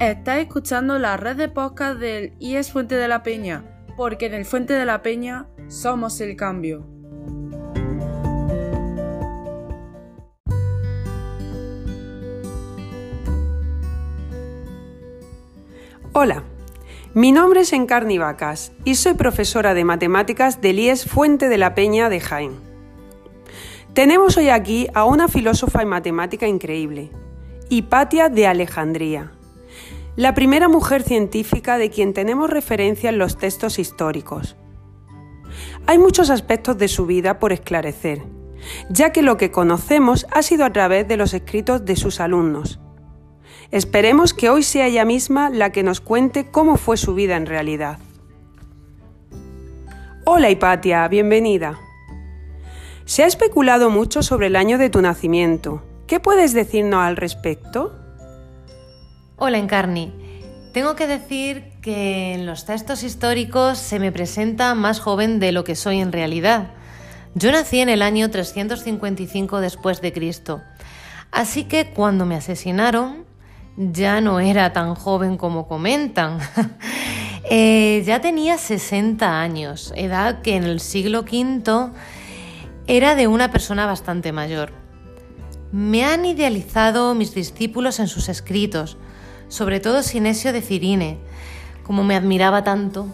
Estás escuchando la red de podcast del IES Fuente de la Peña, porque en el Fuente de la Peña somos el cambio. Hola, mi nombre es Encarni Vacas y soy profesora de matemáticas del IES Fuente de la Peña de Jaén. Tenemos hoy aquí a una filósofa y matemática increíble, Hipatia de Alejandría, la primera mujer científica de quien tenemos referencia en los textos históricos. Hay muchos aspectos de su vida por esclarecer, ya que lo que conocemos ha sido a través de los escritos de sus alumnos, Esperemos que hoy sea ella misma la que nos cuente cómo fue su vida en realidad. Hola Hipatia, bienvenida. Se ha especulado mucho sobre el año de tu nacimiento. ¿Qué puedes decirnos al respecto? Hola Encarni. Tengo que decir que en los textos históricos se me presenta más joven de lo que soy en realidad. Yo nací en el año 355 después de Cristo. Así que cuando me asesinaron, ya no era tan joven como comentan. Eh, ya tenía 60 años, edad que en el siglo V era de una persona bastante mayor. Me han idealizado mis discípulos en sus escritos, sobre todo Sinesio de Cirine, como me admiraba tanto.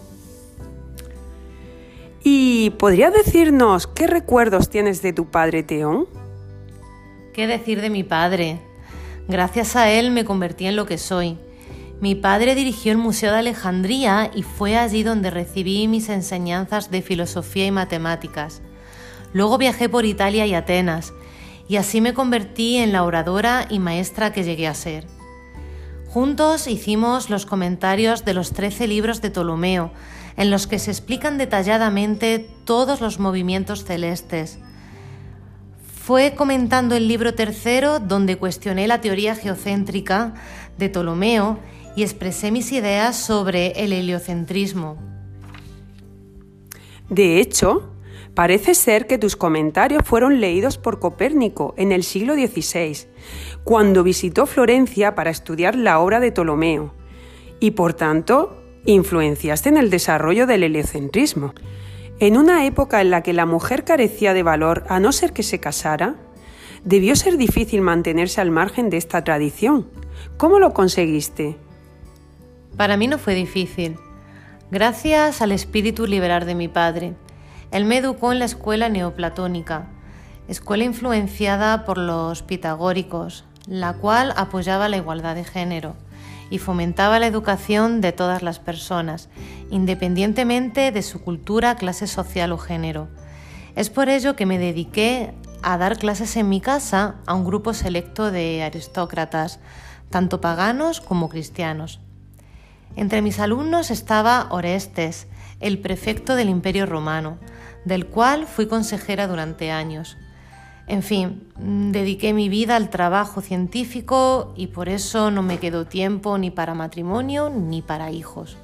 ¿Y podría decirnos qué recuerdos tienes de tu padre Teón? ¿Qué decir de mi padre? Gracias a él me convertí en lo que soy. Mi padre dirigió el Museo de Alejandría y fue allí donde recibí mis enseñanzas de filosofía y matemáticas. Luego viajé por Italia y Atenas, y así me convertí en la oradora y maestra que llegué a ser. Juntos hicimos los comentarios de los trece libros de Ptolomeo, en los que se explican detalladamente todos los movimientos celestes, fue comentando el libro tercero donde cuestioné la teoría geocéntrica de Ptolomeo y expresé mis ideas sobre el heliocentrismo. De hecho, parece ser que tus comentarios fueron leídos por Copérnico en el siglo XVI, cuando visitó Florencia para estudiar la obra de Ptolomeo, y por tanto influenciaste en el desarrollo del heliocentrismo. En una época en la que la mujer carecía de valor a no ser que se casara, debió ser difícil mantenerse al margen de esta tradición. ¿Cómo lo conseguiste? Para mí no fue difícil. Gracias al espíritu liberal de mi padre. Él me educó en la escuela neoplatónica, escuela influenciada por los pitagóricos, la cual apoyaba la igualdad de género y fomentaba la educación de todas las personas, independientemente de su cultura, clase social o género. Es por ello que me dediqué a dar clases en mi casa a un grupo selecto de aristócratas, tanto paganos como cristianos. Entre mis alumnos estaba Orestes, el prefecto del Imperio Romano, del cual fui consejera durante años. En fin, mm, dediqué mi vida al trabajo científico y por eso no me quedó tiempo ni para matrimonio ni para hijos.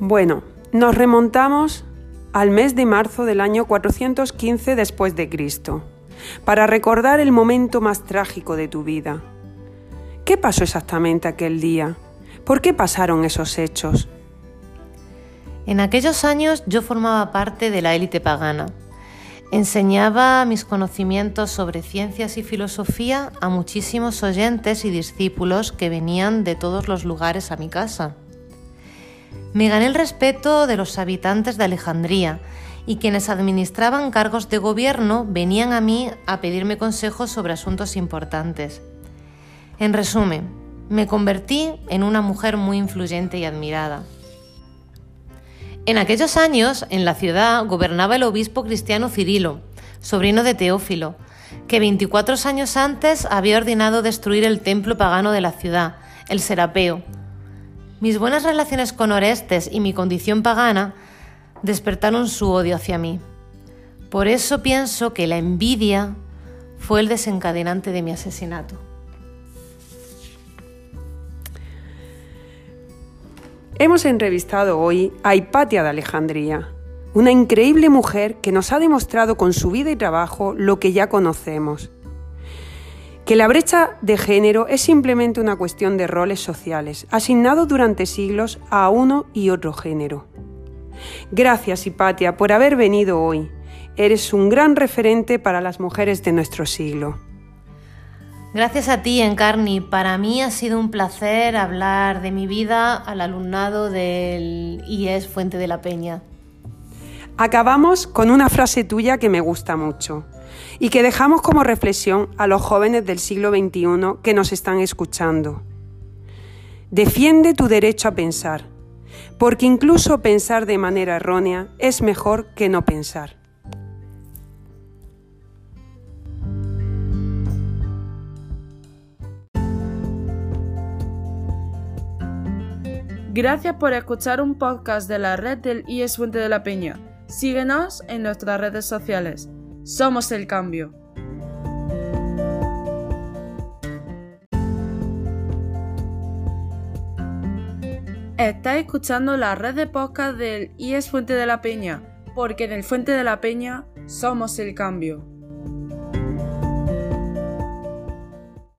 Bueno, nos remontamos al mes de marzo del año 415 después de Cristo, para recordar el momento más trágico de tu vida. ¿Qué pasó exactamente aquel día? ¿Por qué pasaron esos hechos? En aquellos años yo formaba parte de la élite pagana Enseñaba mis conocimientos sobre ciencias y filosofía a muchísimos oyentes y discípulos que venían de todos los lugares a mi casa. Me gané el respeto de los habitantes de Alejandría y quienes administraban cargos de gobierno venían a mí a pedirme consejos sobre asuntos importantes. En resumen, me convertí en una mujer muy influyente y admirada. En aquellos años, en la ciudad gobernaba el obispo cristiano Cirilo, sobrino de Teófilo, que 24 años antes había ordenado destruir el templo pagano de la ciudad, el Serapeo. Mis buenas relaciones con Orestes y mi condición pagana despertaron su odio hacia mí. Por eso pienso que la envidia fue el desencadenante de mi asesinato. Hemos entrevistado hoy a Hipatia de Alejandría, una increíble mujer que nos ha demostrado con su vida y trabajo lo que ya conocemos. que la brecha de género es simplemente una cuestión de roles sociales, asignados durante siglos a uno y otro género. Gracias, Hipatia, por haber venido hoy. Eres un gran referente para las mujeres de nuestro siglo. Gracias a ti, Encarni. Para mí ha sido un placer hablar de mi vida al alumnado del IES Fuente de la Peña. Acabamos con una frase tuya que me gusta mucho y que dejamos como reflexión a los jóvenes del siglo XXI que nos están escuchando. Defiende tu derecho a pensar, porque incluso pensar de manera errónea es mejor que no pensar. Gracias por escuchar un podcast de la red del IES Fuente de la Peña. Síguenos en nuestras redes sociales. Somos el cambio. Estás escuchando la red de podcast del IES Fuente de la Peña, porque en el Fuente de la Peña somos el cambio.